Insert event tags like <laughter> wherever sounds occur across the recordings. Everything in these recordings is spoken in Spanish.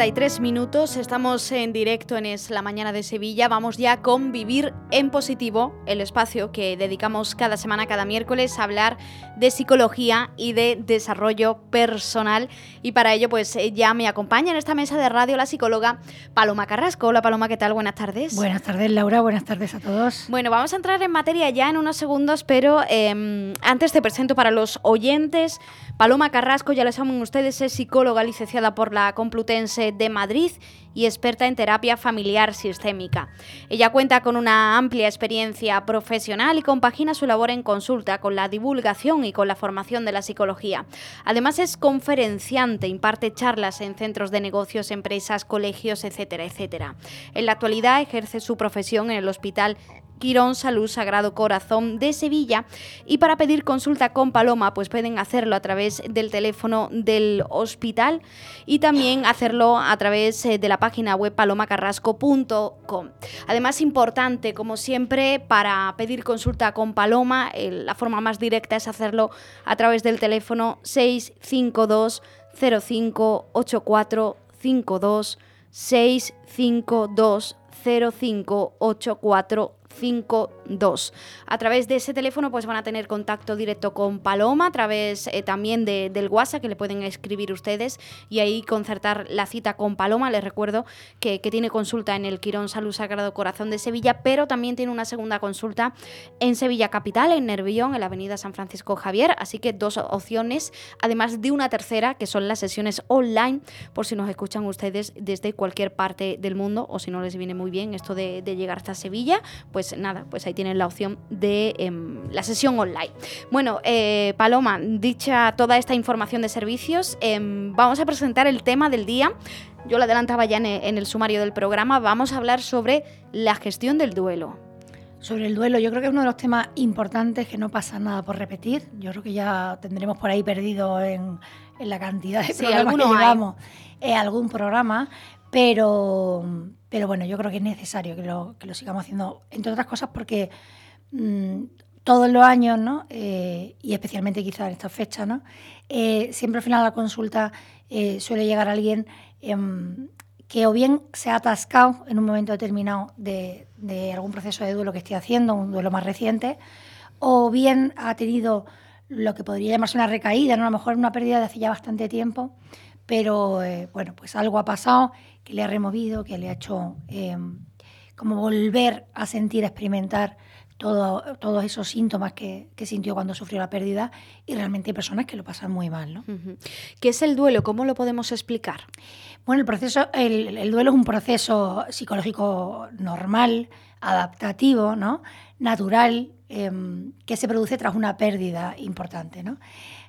33 minutos, estamos en directo en Es la Mañana de Sevilla. Vamos ya con Vivir en Positivo, el espacio que dedicamos cada semana, cada miércoles, a hablar de psicología y de desarrollo personal. Y para ello, pues eh, ya me acompaña en esta mesa de radio la psicóloga Paloma Carrasco. Hola Paloma, ¿qué tal? Buenas tardes. Buenas tardes, Laura. Buenas tardes a todos. Bueno, vamos a entrar en materia ya en unos segundos, pero em, antes te presento para los oyentes. Paloma Carrasco, ya lo saben ustedes, es psicóloga licenciada por la Complutense de Madrid y experta en terapia familiar sistémica. Ella cuenta con una amplia experiencia profesional y compagina su labor en consulta con la divulgación y con la formación de la psicología. Además es conferenciante, imparte charlas en centros de negocios, empresas, colegios, etcétera, etcétera. En la actualidad ejerce su profesión en el Hospital Quirón Salud Sagrado Corazón de Sevilla. Y para pedir consulta con Paloma, pues pueden hacerlo a través del teléfono del hospital y también hacerlo a través eh, de la página web palomacarrasco.com. Además, importante, como siempre, para pedir consulta con Paloma, la forma más directa es hacerlo a través del teléfono 652 058452 652 0584 52. A través de ese teléfono pues van a tener contacto directo con Paloma, a través eh, también del WhatsApp que le pueden escribir ustedes y ahí concertar la cita con Paloma. Les recuerdo que, tiene consulta en el Quirón Salud Sagrado Corazón de Sevilla, pero también tiene una segunda consulta en Sevilla Capital, en Nervión, en la avenida San Francisco Javier. Así que dos opciones, además de una tercera, que son las sesiones online, por si nos escuchan ustedes desde cualquier parte del mundo o si no les viene muy bien esto de, de llegar hasta Sevilla, pues nada, pues ahí tienen la opción de em, la sesión online. Bueno, eh, Paloma, dicha toda esta información de servicios, em, vamos a presentar el tema del día. Yo lo adelantaba ya en el, sumario del programa, vamos a hablar sobre la gestión del duelo. Sobre el duelo, yo creo que es uno de los temas importantes que no pasa nada por repetir. Yo creo que ya tendremos por ahí perdido en, la cantidad de programas que llevamos eh, algún programa, pero, pero bueno, yo creo que es necesario que lo, sigamos haciendo, entre otras cosas porque mm, todos los años, ¿no? Eh, y especialmente quizás en estas fechas, ¿no? Eh, siempre al final de la consulta eh, suele llegar alguien em, que o bien se ha atascado en un momento determinado de, de, algún proceso de duelo que esté haciendo, un duelo más reciente, o bien ha tenido lo que podría llamarse una recaída, ¿no? a lo mejor una pérdida de hace ya bastante tiempo, pero bueno, pues algo ha pasado que le ha removido, que le ha hecho eh, como volver a sentir, a experimentar todo, todos esos síntomas que, sintió cuando sufrió la pérdida y realmente hay personas que lo pasan muy mal. ¿no? ¿Qué es el duelo? ¿Cómo lo podemos explicar? Bueno, el, proceso, el, duelo es un proceso psicológico normal, adaptativo, ¿no? natural, em, que se produce tras una pérdida importante. ¿no?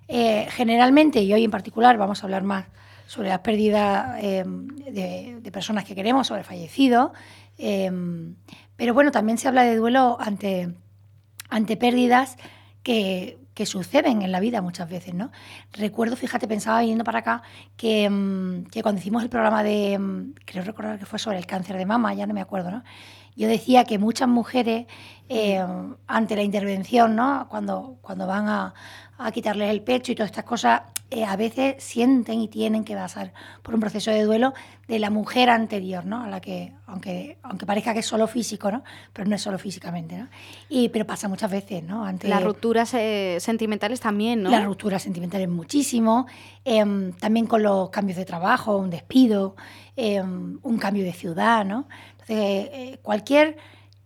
Eh, generalmente, y hoy en particular vamos a hablar más sobre la pérdida em, de, personas que queremos, sobre fallecidos. Em, pero bueno, también se habla de duelo ante, ante pérdidas que, suceden en la vida muchas veces, ¿no? Recuerdo, fíjate, pensaba yendo para acá, que, em, que, cuando hicimos el programa de, creo recordar que fue sobre el cáncer de mama, ya no me acuerdo, ¿no? Yo decía que muchas mujeres, ante la intervención, ¿no? Cuando, cuando van a, a quitarles el pecho y todas estas cosas, eh, a veces sienten y tienen que pasar por un proceso de duelo de la mujer anterior, ¿no? A la que, aunque, aunque parezca que es solo físico, ¿no? Pero no es solo físicamente, ¿no? Y, pero pasa muchas veces, ¿no? Ante, las rupturas eh, sentimentales también, ¿no? Las rupturas sentimentales muchísimo, em, también con los cambios de trabajo, un despido, em, un cambio de ciudad, ¿no? Entonces, eh, cualquier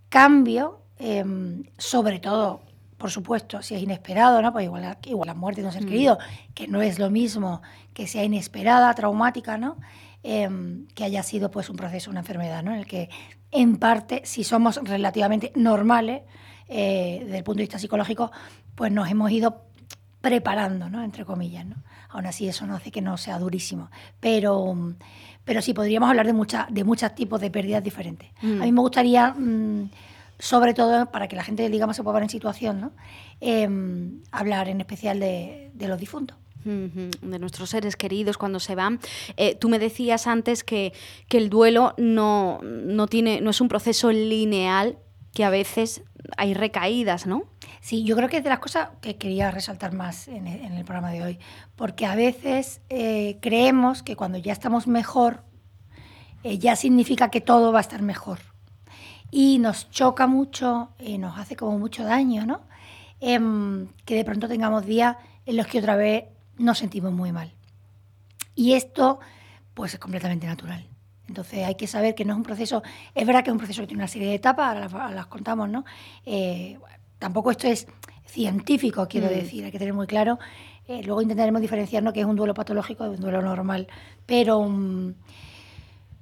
cambio, em, sobre todo por supuesto, si es inesperado, ¿no? Pues igual, igual la muerte de un ser mm. querido, que no es lo mismo que sea inesperada, traumática, ¿no? Em, que haya sido pues un proceso, una enfermedad, ¿no? En el que, en parte, si somos relativamente normales, eh, desde el punto de vista psicológico, pues nos hemos ido preparando, ¿no? entre comillas. ¿no? Aún así, eso no hace que no sea durísimo. Pero, pero sí, podríamos hablar de, mucha, de muchos tipos de pérdidas diferentes. Mm. A mí me gustaría, mm, sobre todo para que la gente, digamos, se pueda ver en situación, ¿no? Em, hablar en especial de, de los difuntos. De nuestros seres queridos cuando se van. Eh, tú me decías antes que, que el duelo no, no, tiene, no es un proceso lineal, que a veces hay recaídas, ¿no? Sí, yo creo que es de las cosas que quería resaltar más en en el programa de hoy, porque a veces eh, creemos que cuando ya estamos mejor, eh, ya significa que todo va a estar mejor. Y nos choca mucho, y nos hace como mucho daño, ¿no? Em, que de pronto tengamos días en los que otra vez nos sentimos muy mal. Y esto, pues es completamente natural. Entonces hay que saber que no es un proceso, es verdad que es un proceso que tiene una serie de etapas, ahora las, las contamos, ¿no? Tampoco esto es científico, quiero Mm. decir, hay que tener muy claro. Eh, luego intentaremos diferenciar ¿no? que es un duelo patológico de un duelo normal, pero, mm,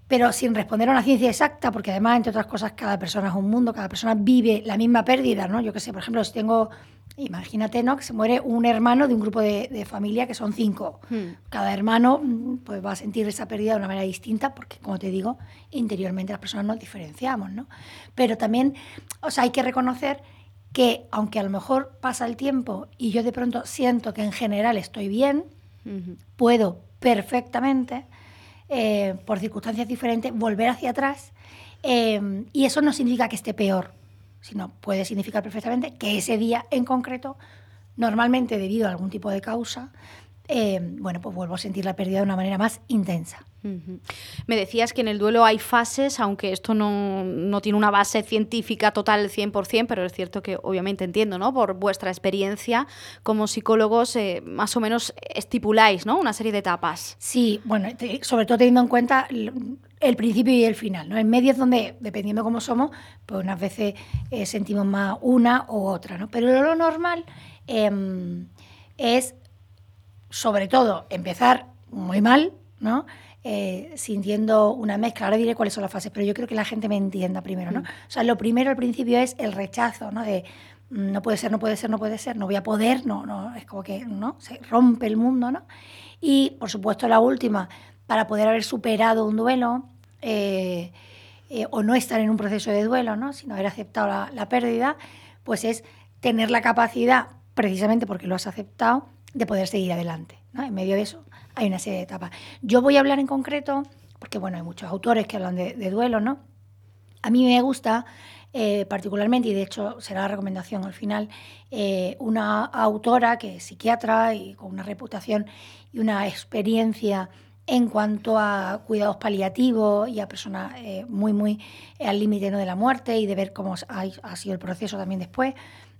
pero sin responder a una ciencia exacta, porque además, entre otras cosas, cada persona es un mundo, cada persona vive la misma pérdida, ¿no? Yo qué sé, por ejemplo, si tengo, imagínate, ¿no? Que se muere un hermano de un grupo de, de familia que son cinco. Hmm. Cada hermano mm, pues va a sentir esa pérdida de una manera distinta porque, como te digo, interiormente las personas nos diferenciamos, ¿no? Pero también, o sea, hay que reconocer que aunque a lo mejor pasa el tiempo y yo de pronto siento que en general estoy bien, puedo perfectamente, eh, por circunstancias diferentes, volver hacia atrás. eh, y eso no significa que esté peor, sino puede significar perfectamente que ese día en concreto, normalmente debido a algún tipo de causa, eh, bueno, pues vuelvo a sentir la pérdida de una manera más intensa. Ujú. Me decías que en el duelo hay fases, aunque esto no, no tiene una base científica total 100%, pero es cierto que obviamente entiendo, ¿no? Por vuestra experiencia como psicólogos, eh, más o menos estipuláis, ¿no? Una serie de etapas. Sí, bueno, te- sobre todo teniendo en cuenta el principio y el final. ¿no? En medio es donde, dependiendo cómo somos, pues unas veces eh, sentimos más una u otra. ¿no? Pero lo normal em, es, sobre todo, empezar muy mal, ¿no? Eh, sintiendo una mezcla. Ahora diré cuáles son las fases, pero yo creo que la gente me entienda primero. ¿no? Mm. O sea, lo primero al principio es el rechazo, ¿no? De mm, no puede ser, no puede ser, no puede ser, no voy a poder, no, no, es como que no se rompe el mundo, ¿no? Y por supuesto la última, para poder haber superado un duelo eh, eh, o no estar en un proceso de duelo, ¿no? sino haber aceptado la, la pérdida, pues es tener la capacidad, precisamente porque lo has aceptado, de poder seguir adelante. En medio de eso hay una serie de etapas. Yo voy a hablar en concreto, porque bueno, hay muchos autores que hablan de, duelo, ¿no? A mí me gusta eh, particularmente, y de hecho será la recomendación al final, eh, una autora que es psiquiatra y con una reputación y una experiencia en cuanto a cuidados paliativos y a personas eh, muy, muy al límite ¿no? de la muerte y de ver cómo ha, ha sido el proceso también después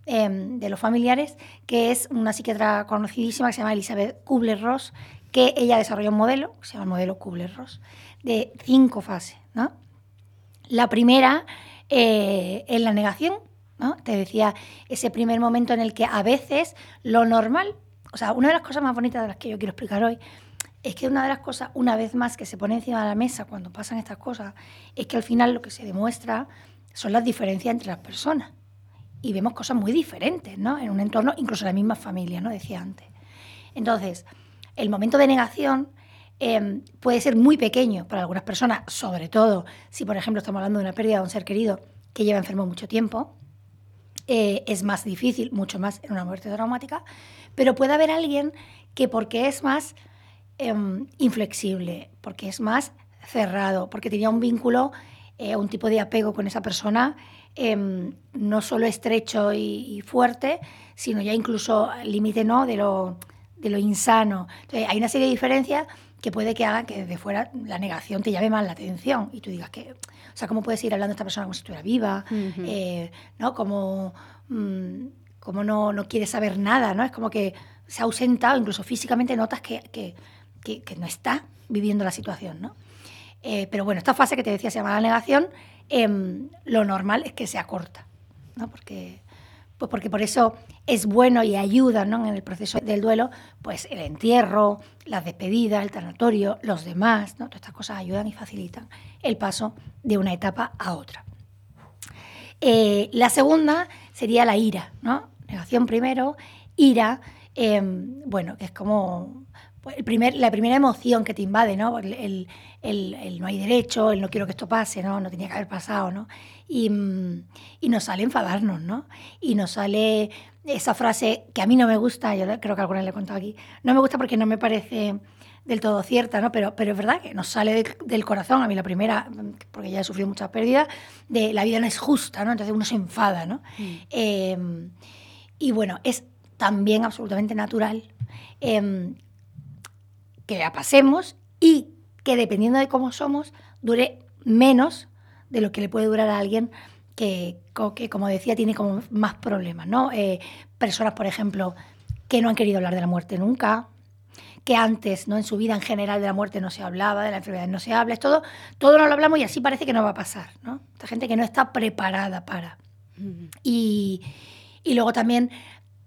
eh, de los familiares, que es una psiquiatra conocidísima que se llama Elizabeth Kubler-Ross, que ella desarrolló un modelo, se llama el modelo Kubler-Ross, de cinco fases, ¿no? La primera eh, es la negación, ¿no? Te decía, ese primer momento en el que a veces lo normal, o sea, una de las cosas más bonitas de las que yo quiero explicar hoy, es que una de las cosas, una vez más, que se pone encima de la mesa cuando pasan estas cosas, es que al final lo que se demuestra son las diferencias entre las personas. Y vemos cosas muy diferentes, ¿no? En un entorno, incluso en la misma familia, ¿no? Decía antes. Entonces, el momento de negación eh, puede ser muy pequeño para algunas personas, sobre todo si, por ejemplo, estamos hablando de una pérdida de un ser querido que lleva enfermo mucho tiempo. Eh, es más difícil, mucho más en una muerte traumática, pero puede haber alguien que porque es más eh, inflexible, porque es más cerrado, porque tenía un vínculo, eh, un tipo de apego con esa persona, eh, no solo estrecho y, y, fuerte, sino ya incluso límite ¿no? de, lo, de lo insano. Entonces, hay una serie de diferencias que puede que haga que desde fuera la negación te llame más la atención y tú digas que, o sea, ¿cómo puedes ir hablando de esta persona como si estuviera viva? Uh -huh. eh, ¿No? Como, mmm, como no, no quiere saber nada, ¿no? Es como que se ha ausentado, incluso físicamente notas que, que, que, que no está viviendo la situación, ¿no? Eh, pero bueno, esta fase que te decía se llama la negación, eh, lo normal es que sea corta, ¿no? Porque, pues porque por eso es bueno y ayuda ¿no? en el proceso del duelo, pues el entierro, las despedidas, el tanatorio, los demás, ¿no? todas estas cosas ayudan y facilitan el paso de una etapa a otra. Eh, la segunda sería la ira, ¿no? Negación primero, ira, Em, bueno, que es como pues, el primer, la primera emoción que te invade, ¿no? El, el, no hay derecho, el no quiero que esto pase, ¿no? No tenía que haber pasado, ¿no? Y, mm, y nos sale enfadarnos, ¿no? Y nos sale esa frase que a mí no me gusta, yo creo que alguna le he contado aquí, no me gusta porque no me parece del todo cierta, ¿no? Pero, pero es verdad que nos sale del corazón, a mí la primera, porque ya he sufrido muchas pérdidas, de la vida no es justa, ¿no? Entonces uno se enfada, ¿no? Mm. Em, y bueno, es también absolutamente natural em, que la pasemos y que dependiendo de cómo somos, dure menos de lo que le puede durar a alguien que, que como decía, tiene como más problemas, ¿no? Eh, personas, por ejemplo, que no han querido hablar de la muerte nunca, que antes, ¿no? En su vida en general de la muerte no se hablaba, de la enfermedad no se habla, es todo, todo no lo hablamos y así parece que no va a pasar, ¿no? Esta gente que no está preparada para. y, y luego también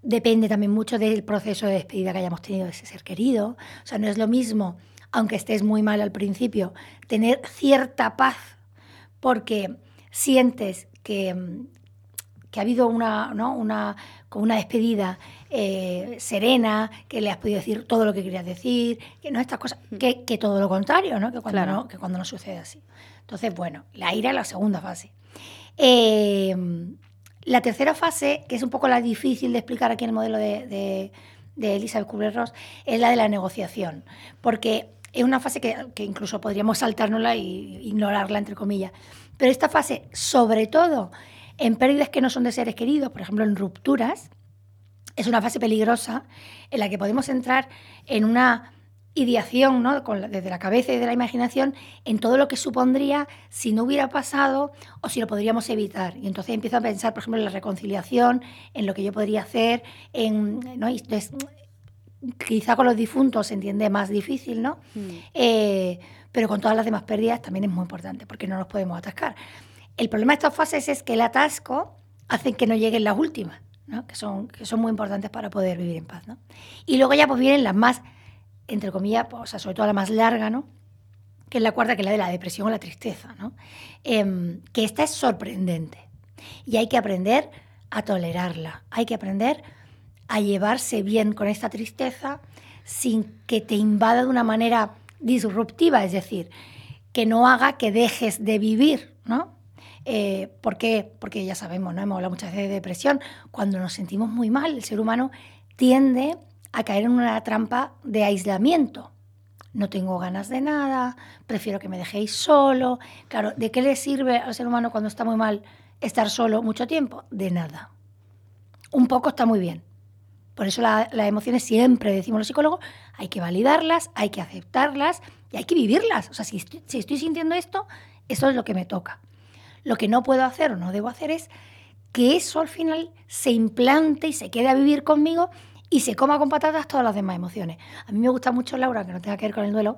depende también mucho del proceso de despedida que hayamos tenido de ese ser querido. O sea, no es lo mismo, aunque estés muy mal al principio, tener cierta paz porque sientes que, que ha habido una, ¿no? una, una despedida eh, serena, que le has podido decir todo lo que querías decir, que no estas cosas, mm. que, que todo lo contrario, ¿no? Que, cuando no, que cuando no sucede así. Entonces, bueno, la ira es la segunda fase. Eh, la tercera fase, que es un poco la difícil de explicar aquí en el modelo de, de, de Elizabeth Kubler-Ross, es la de la negociación, porque es una fase que, que incluso podríamos saltárnosla e ignorarla, entre comillas. Pero esta fase, sobre todo en pérdidas que no son de seres queridos, por ejemplo, en rupturas, es una fase peligrosa en la que podemos entrar en una ideación, ¿no? desde la cabeza y de la imaginación, en todo lo que supondría si no hubiera pasado o si lo podríamos evitar. Y entonces empiezo a pensar, por ejemplo, en la reconciliación, en lo que yo podría hacer, en, ¿no? quizá con los difuntos se entiende más difícil, ¿no? Mm. Eh, pero con todas las demás pérdidas también es muy importante, porque no nos podemos atascar. El problema de estas fases es que el atasco hace que no lleguen las últimas que, son, que son muy importantes para poder vivir en paz. Y luego ya pues vienen las más, entre comillas, pues, o sea, sobre todo la más larga, ¿no? que es la cuarta, que es la de la depresión o la tristeza, ¿no? Em, que esta es sorprendente y hay que aprender a tolerarla, hay que aprender a llevarse bien con esta tristeza sin que te invada de una manera disruptiva, es decir, que no haga que dejes de vivir, ¿no? Eh. Porque ya sabemos, ¿no? hemos hablado muchas veces de depresión, cuando nos sentimos muy mal, el ser humano tiende a caer en una trampa de aislamiento. No tengo ganas de nada, prefiero que me dejéis solo. Claro, ¿de qué le sirve al ser humano cuando está muy mal estar solo mucho tiempo? De nada. Un poco está muy bien. Por eso las emociones siempre, decimos los psicólogos, hay que validarlas, hay que aceptarlas y hay que vivirlas. O sea, si si estoy sintiendo esto, eso es lo que me toca. Lo que no puedo hacer o no debo hacer es que eso al final se implante y se quede a vivir conmigo y se coma con patatas todas las demás emociones. A mí me gusta mucho, Laura, que no tenga que ver con el duelo,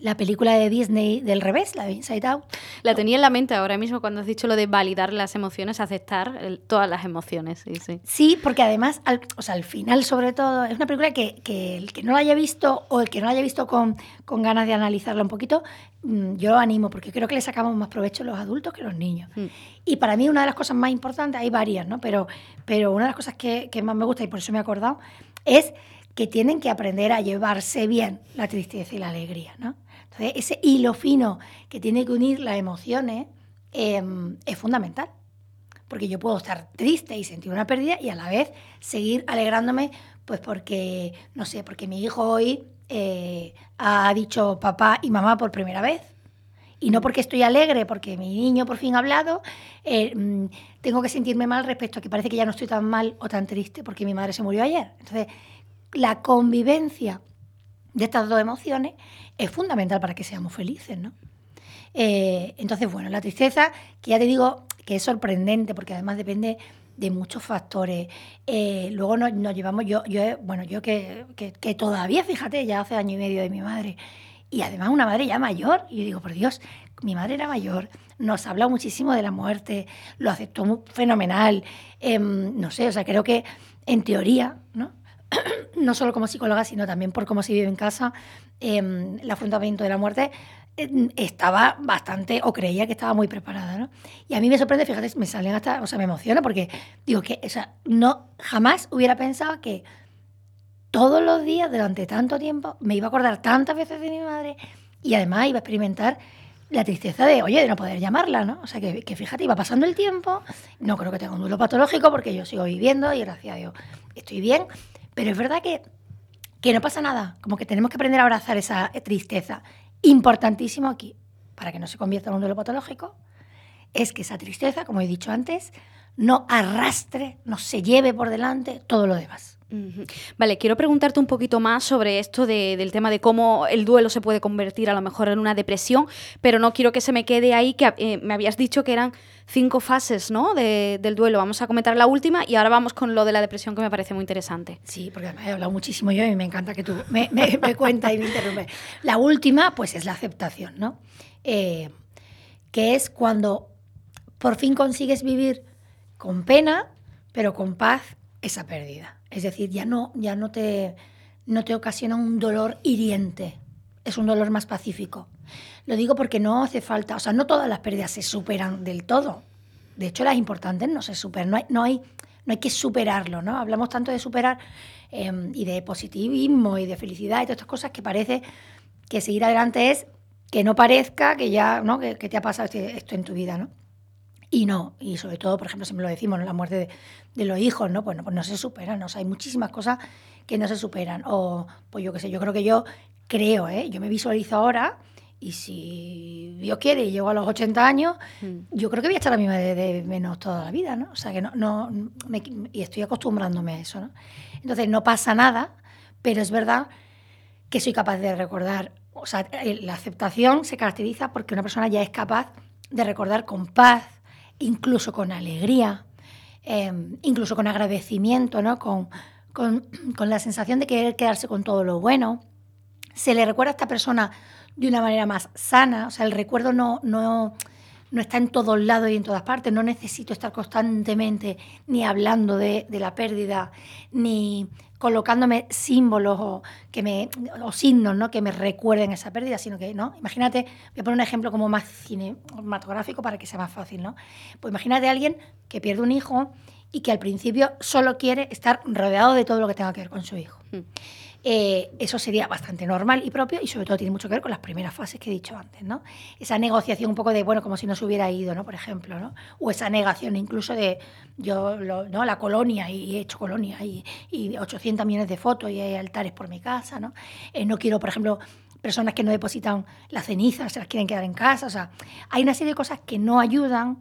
la película de Disney del revés, la de Inside Out. La tenía en la mente ahora mismo cuando has dicho lo de validar las emociones, aceptar todas las emociones. Sí, sí. sí porque además, al, o sea, al final sobre todo, es una película que, que, el que no la haya visto o el que no la haya visto con, con ganas de analizarla un poquito, mm, yo lo animo porque creo que le sacamos más provecho los adultos que los niños. Mm. Y para mí una de las cosas más importantes, hay varias, ¿no? Pero, pero una de las cosas que, que más me gusta y por eso me he acordado, es que tienen que aprender a llevarse bien la tristeza y la alegría, ¿no? Entonces, ese hilo fino que tiene que unir las emociones em, es fundamental. Porque yo puedo estar triste y sentir una pérdida y a la vez seguir alegrándome, pues porque, no sé, porque mi hijo hoy eh, ha dicho papá y mamá por primera vez. Y no porque estoy alegre, porque mi niño por fin ha hablado, eh, mm, tengo que sentirme mal respecto a que parece que ya no estoy tan mal o tan triste porque mi madre se murió ayer. Entonces, la convivencia de estas dos emociones es fundamental para que seamos felices, ¿no? Eh, entonces, bueno, la tristeza, que ya te digo que es sorprendente, porque además depende de muchos factores. Eh, luego nos, llevamos, yo, yo, bueno, yo que, que, todavía, fíjate, ya hace año y medio de mi madre, y además una madre ya mayor, y yo digo, por Dios, mi madre era mayor, nos habla muchísimo de la muerte, lo aceptó muy fenomenal, em, no sé, o sea, creo que en teoría, ¿no? <coughs> no solo como psicóloga, sino también por cómo se vive en casa, em, el afrontamiento de la muerte, em, estaba bastante, o creía que estaba muy preparada, ¿no? Y a mí me sorprende, fíjate, me salen hasta, o sea, me emociona porque digo que, o sea, no, jamás hubiera pensado que todos los días durante tanto tiempo, me iba a acordar tantas veces de mi madre y además iba a experimentar la tristeza de, oye, de no poder llamarla, ¿no? O sea, que, que, fíjate, iba pasando el tiempo, no creo que tenga un duelo patológico porque yo sigo viviendo y gracias a Dios estoy bien, pero es verdad que, que no pasa nada, como que tenemos que aprender a abrazar esa tristeza. Importantísimo aquí, para que no se convierta en un duelo patológico, es que esa tristeza, como he dicho antes, no arrastre, no se lleve por delante todo lo demás. Vale, quiero preguntarte un poquito más sobre esto del tema de cómo el duelo se puede convertir a lo mejor en una depresión, pero no quiero que se me quede ahí, que eh, me habías dicho que eran cinco fases ¿no? del duelo. Vamos a comentar la última y ahora vamos con lo de la depresión que me parece muy interesante. Sí, porque he hablado muchísimo yo y me encanta que tú me, me, cuentas y me interrumpes. La última, pues es la aceptación, ¿no? Eh, que es cuando por fin consigues vivir con pena, pero con paz, esa pérdida. Es decir, ya no, ya no te, no te ocasiona un dolor hiriente, es un dolor más pacífico. Lo digo porque no hace falta, o sea, no todas las pérdidas se superan del todo. De hecho, las importantes no se superan, no hay, no hay, no hay que superarlo, ¿no? Hablamos tanto de superar em, y de positivismo y de felicidad y todas estas cosas que parece que seguir adelante es que no parezca que ya, ¿no? Que, que te ha pasado este, esto en tu vida, ¿no? Y no, y sobre todo, por ejemplo, siempre lo decimos, la muerte de, los hijos, ¿no? Pues, no, pues no se superan, hay muchísimas cosas que no se superan. O, pues yo qué sé, yo creo que yo creo, ¿eh? Yo me visualizo ahora y si Dios quiere y llego a los 80 años, mm. yo creo que voy a estar a mí de, de, menos toda la vida, ¿no? O sea, que no, no y estoy acostumbrándome a eso, ¿no? Entonces, no pasa nada, pero es verdad que soy capaz de recordar, o sea, la aceptación se caracteriza porque una persona ya es capaz de recordar con paz, incluso con alegría, em, incluso con agradecimiento, ¿no? Con, con, la sensación de querer quedarse con todo lo bueno. Se le recuerda a esta persona de una manera más sana, o sea, el recuerdo no, no, no está en todos lados y en todas partes, no necesito estar constantemente ni hablando de, de la pérdida, ni colocándome símbolos o, que me, o signos ¿no? que me recuerden esa pérdida, sino que, ¿no? Imagínate, voy a poner un ejemplo como más cinematográfico para que sea más fácil, ¿no? Pues imagínate a alguien que pierde un hijo y que al principio solo quiere estar rodeado de todo lo que tenga que ver con su hijo. Hmm. Eh, eso sería bastante normal y propio y sobre todo tiene mucho que ver con las primeras fases que he dicho antes, ¿no? Esa negociación un poco de, bueno, como si no se hubiera ido, ¿no? Por ejemplo, ¿no? O esa negación incluso de, yo, ¿no? La colonia y he hecho colonia y, y 800 millones de fotos y hay altares por mi casa, ¿no? Eh, no quiero, por ejemplo, personas que no depositan las cenizas, se las quieren quedar en casa, o sea, hay una serie de cosas que no ayudan,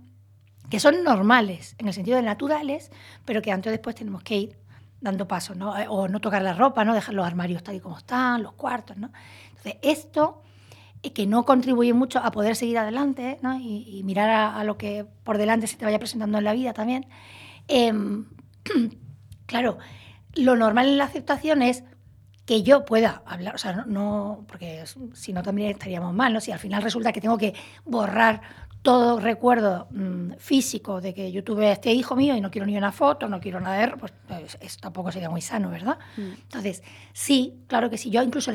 que son normales, en el sentido de naturales, pero que antes o después tenemos que ir dando pasos, ¿no? Eh, o no tocar la ropa, ¿no? Dejar los armarios tal y como están, los cuartos, ¿no? Entonces, esto eh, que no contribuye mucho a poder seguir adelante ¿no? y, mirar a, lo que por delante se te vaya presentando en la vida también. Em, <clears throat> claro, lo normal en la aceptación es que yo pueda hablar, o sea, no, no, porque si no también estaríamos mal, ¿no? Si al final resulta que tengo que borrar todo recuerdo mm, físico de que yo tuve este hijo mío y no quiero ni una foto, no quiero nada de pues, pues eso tampoco sería muy sano, ¿verdad? Mm. Entonces, sí, claro que sí. Yo incluso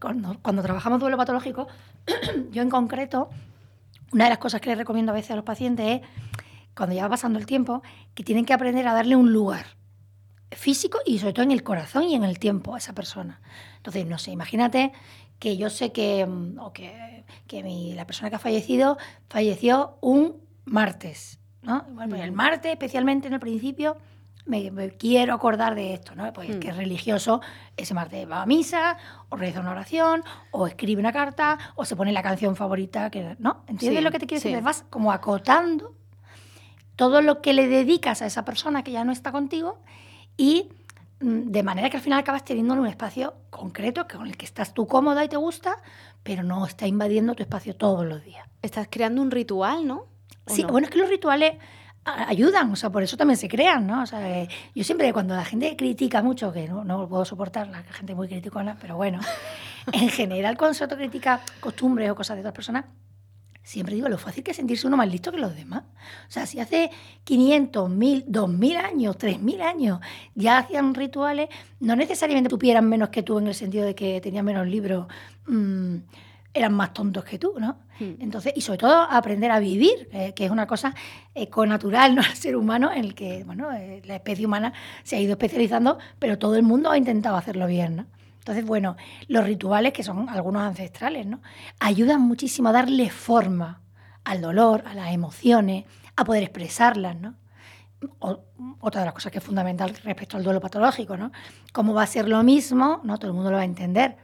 cuando, cuando, trabajamos duelo patológico, <clears throat> yo en concreto, una de las cosas que les recomiendo a veces a los pacientes es, cuando ya va pasando el tiempo, que tienen que aprender a darle un lugar físico y sobre todo en el corazón y en el tiempo a esa persona. Entonces, no sé, imagínate que yo sé que, mm, o que, que la persona que ha fallecido falleció un martes. ¿no? Bueno, pues el martes, especialmente en el principio, me, quiero acordar de esto, ¿no? Pues que es religioso, ese martes va a misa, o reza una oración, o escribe una carta, o se pone la canción favorita, que, ¿no? ¿Entiendes lo que te quiero decir? Vas como acotando todo lo que le dedicas a esa persona que ya no está contigo y de manera que al final acabas teniendo un espacio concreto con el que estás tú cómoda y te gusta, pero no está invadiendo tu espacio todos los días. Estás creando un ritual, ¿no? Sí, bueno, es que los rituales ayudan, o sea, por eso también se crean, ¿no? O sea, eh, yo siempre cuando la gente critica mucho, que no, no puedo soportar, la gente muy criticona, pero bueno, <laughs> en general cuando se critica costumbres o cosas de otras personas, siempre digo lo fácil que es sentirse uno más listo que los demás. O sea, si hace 500, 1000, 2000 años, 3000 años ya hacían rituales, no necesariamente tuvieran menos que tú en el sentido de que tenían menos libros. Mm, eran más tontos que tú, ¿no? Hmm. Entonces, y sobre todo aprender a vivir, que es una cosa econatural, <laughs> ¿no? Al ser humano, en el que, bueno, eh, la especie humana se ha ido especializando, pero todo el mundo ha intentado hacerlo bien, ¿no? Entonces, bueno, los rituales, que son algunos ancestrales, ¿no? Ayudan muchísimo a darle forma al dolor, a las emociones, a poder expresarlas, ¿no? otra de las cosas que es fundamental respecto al duelo patológico, ¿no? ¿Cómo va a ser lo mismo? ¿no? Todo el mundo lo va a entender.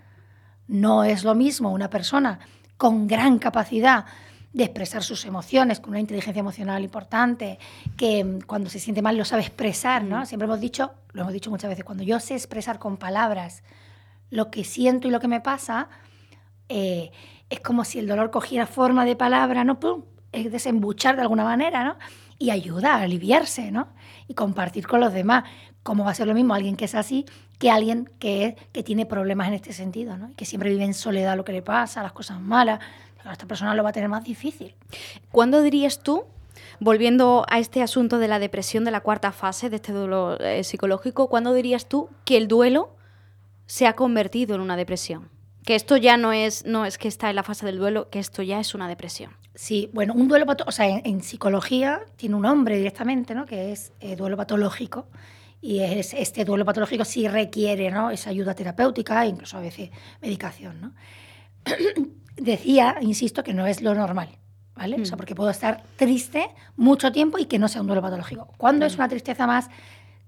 No es lo mismo una persona con gran capacidad de expresar sus emociones, con una inteligencia emocional importante, que mm, cuando se siente mal lo sabe expresar, ¿no? Mm. Siempre hemos dicho, lo hemos dicho muchas veces, cuando yo sé expresar con palabras lo que siento y lo que me pasa, eh, es como si el dolor cogiera forma de palabra, ¿no? ¡Pum! Es desembuchar de alguna manera, ¿no? Y ayuda a aliviarse, ¿no? Y compartir con los demás. ¿Cómo va a ser lo mismo alguien que es así que alguien que, que tiene problemas en este sentido, ¿no? que siempre vive en soledad lo que le pasa, las cosas malas. Esta persona lo va a tener más difícil. ¿Cuándo dirías tú volviendo a este asunto de la depresión de la cuarta fase de este duelo eh, psicológico, ¿cuándo dirías tú que el duelo se ha convertido en una depresión? Que esto ya no es, no es que está en la fase del duelo, que esto ya es una depresión. Sí, bueno, un duelo o sea, en, psicología tiene un nombre directamente, ¿no? Que es eh, duelo patológico y es, este duelo patológico sí requiere ¿no? esa ayuda terapéutica e incluso a veces medicación. ¿no? <clears throat> Decía, insisto, que no es lo normal, ¿vale? O sea, mm. porque puedo estar triste mucho tiempo y que no sea un duelo patológico. ¿Cuándo es mm. una tristeza más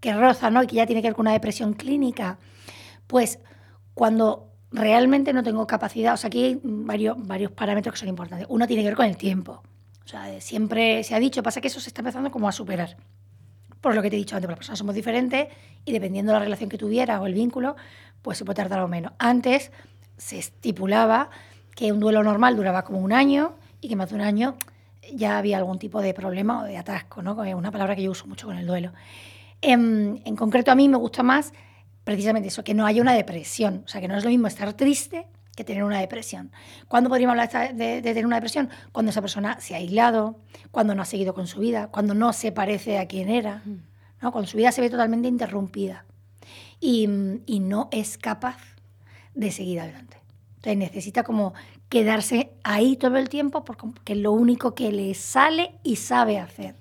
que roza ¿no? y que ya tiene que ver con una depresión clínica? Pues cuando realmente no tengo capacidad, o sea, aquí hay varios, varios parámetros que son importantes. Uno tiene que ver con el tiempo. O sea, siempre se ha dicho, pasa que eso se está empezando como a superar por lo que te he dicho antes, las personas somos diferentes y dependiendo de la relación que tuviera o el vínculo, pues se puede tardar o menos. Antes se estipulaba que un duelo normal duraba como un año y que más de un año ya había algún tipo de problema o de atasco, ¿no? Es una palabra que yo uso mucho con el duelo. En, en, concreto a mí me gusta más precisamente eso, que no haya una depresión, o sea, que no es lo mismo estar triste que tener una depresión. ¿Cuándo podríamos hablar de, tener una depresión? Cuando esa persona se ha aislado, cuando no ha seguido con su vida, cuando no se parece a quien era, ¿no? cuando su vida se ve totalmente interrumpida y, y no es capaz de seguir adelante. Entonces necesita como quedarse ahí todo el tiempo porque es lo único que le sale y sabe hacer.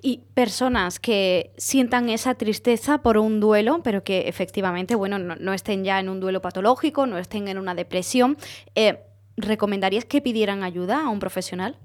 Y personas que sientan esa tristeza por un duelo, pero que efectivamente, bueno, no, estén ya en un duelo patológico, no estén en una depresión, eh, ¿recomendarías que pidieran ayuda a un profesional?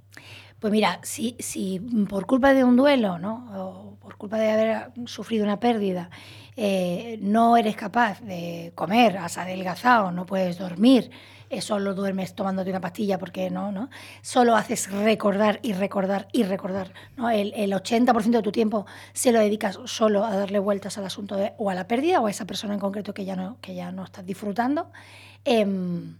Pues mira, si, si por culpa de un duelo, ¿no? O por culpa de haber sufrido una pérdida, eh, no eres capaz de comer, has adelgazado, no puedes dormir, solo duermes tomándote una pastilla porque no, ¿no? Solo haces recordar y recordar y recordar, ¿no? El, el 80% de tu tiempo se lo dedicas solo a darle vueltas al asunto de, o a la pérdida o a esa persona en concreto que ya no, que ya no estás disfrutando. Em,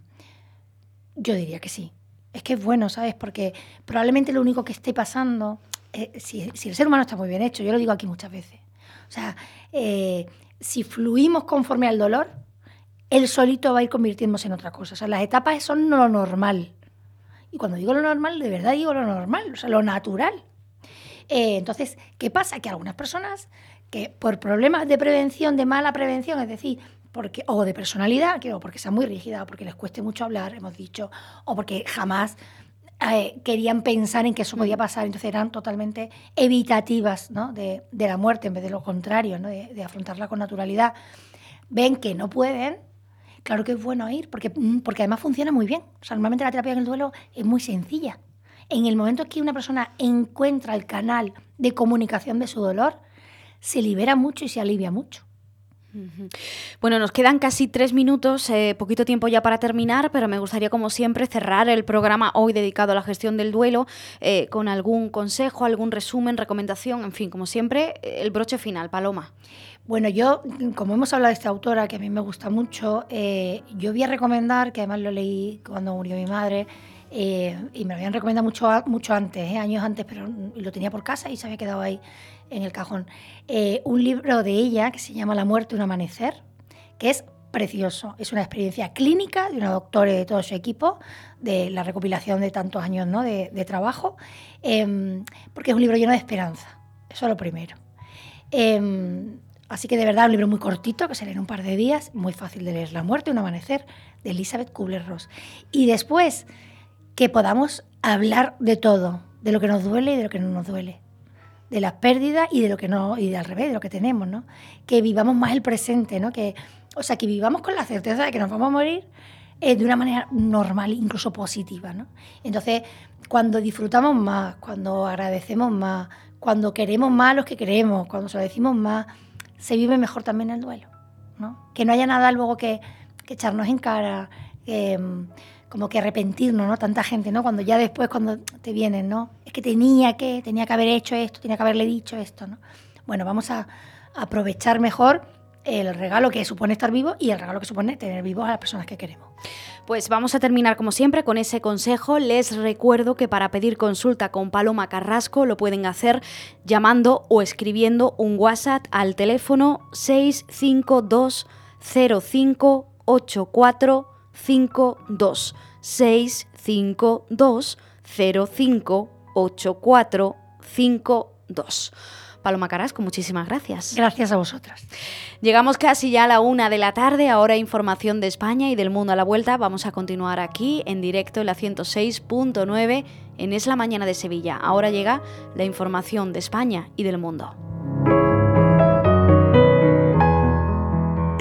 yo diría que sí. Es que es bueno, ¿sabes? Porque probablemente lo único que esté pasando, eh, si, el ser humano está muy bien hecho, yo lo digo aquí muchas veces, o sea, eh, si fluimos conforme al dolor, él solito va a ir convirtiéndose en otra cosa. O sea, las etapas son lo normal. Y cuando digo lo normal, de verdad digo lo normal, o sea, lo natural. Eh, entonces, ¿qué pasa? Que algunas personas que por problemas de prevención, de mala prevención, es decir, porque, o de personalidad, que, o porque sea muy rígida, o porque les cueste mucho hablar, hemos dicho, o porque jamás eh, querían pensar en que eso podía mm. pasar, entonces eran totalmente evitativas ¿no? de, de, la muerte en vez de lo contrario, ¿no? de, de afrontarla con naturalidad. Ven que no pueden, claro que es bueno ir, porque, mm, porque además funciona muy bien. O sea, normalmente la terapia en el duelo es muy sencilla. En el momento que una persona encuentra el canal de comunicación de su dolor, se libera mucho y se alivia mucho. Bueno, nos quedan casi tres minutos, eh, poquito tiempo ya para terminar, pero me gustaría, como siempre, cerrar el programa hoy dedicado a la gestión del duelo eh, con algún consejo, algún resumen, recomendación, en fin, como siempre, el broche final. Paloma. Bueno, yo, como hemos hablado de esta autora, que a mí me gusta mucho, eh, yo voy a recomendar, que además lo leí cuando murió mi madre, y me lo habían recomendado mucho, mucho antes, años antes, pero lo tenía por casa y se había quedado ahí en el cajón, eh, un libro de ella que se llama La muerte, un amanecer, que es precioso. Es una experiencia clínica de una doctora y de todo su equipo, de la recopilación de tantos años ¿no? de, trabajo, em, porque es un libro lleno de esperanza. Eso es lo primero. Em, Así que de verdad, un libro muy cortito, que se lee en un par de días, muy fácil de leer. La muerte un amanecer, de Elizabeth Kubler-Ross. Y después, que podamos hablar de todo, de lo que nos duele y de lo que no nos duele. De las pérdidas y de lo que no, y de al revés, de lo que tenemos, ¿no? Que vivamos más el presente, ¿no? Que, o sea, que vivamos con la certeza de que nos vamos a morir eh, de una manera normal, incluso positiva, ¿no? Entonces, cuando disfrutamos más, cuando agradecemos más, cuando queremos más a los que queremos, cuando se lo decimos más, se vive mejor también el duelo. ¿no? Que no haya nada luego que, echarnos en cara, como que arrepentirnos, ¿no? Tanta gente, ¿no? Cuando ya después, cuando te vienen, ¿no? Es que tenía que, tenía que haber hecho esto, tenía que haberle dicho esto, ¿no? Bueno, vamos a aprovechar mejor el regalo que supone estar vivo y el regalo que supone tener vivos a las personas que queremos. Pues vamos a terminar como siempre con ese consejo. Les recuerdo que para pedir consulta con Paloma Carrasco lo pueden hacer llamando o escribiendo un WhatsApp al teléfono 652 058452 652 058452 Paloma Carrasco, muchísimas gracias. Gracias a vosotras. Llegamos casi ya a la una de la tarde, ahora información de España y del mundo a la vuelta. Vamos a continuar aquí en directo en la 106.9 en Es la Mañana de Sevilla. Ahora llega la información de España y del mundo.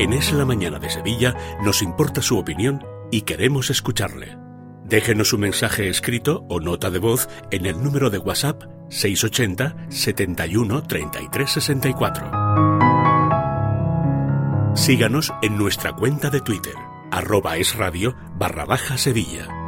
En Es la Mañana de Sevilla nos importa su opinión y queremos escucharle. Déjenos un mensaje escrito o nota de voz en el número de WhatsApp 680 71 33 64. Síganos en nuestra cuenta de Twitter, arroba es barra baja Sevilla.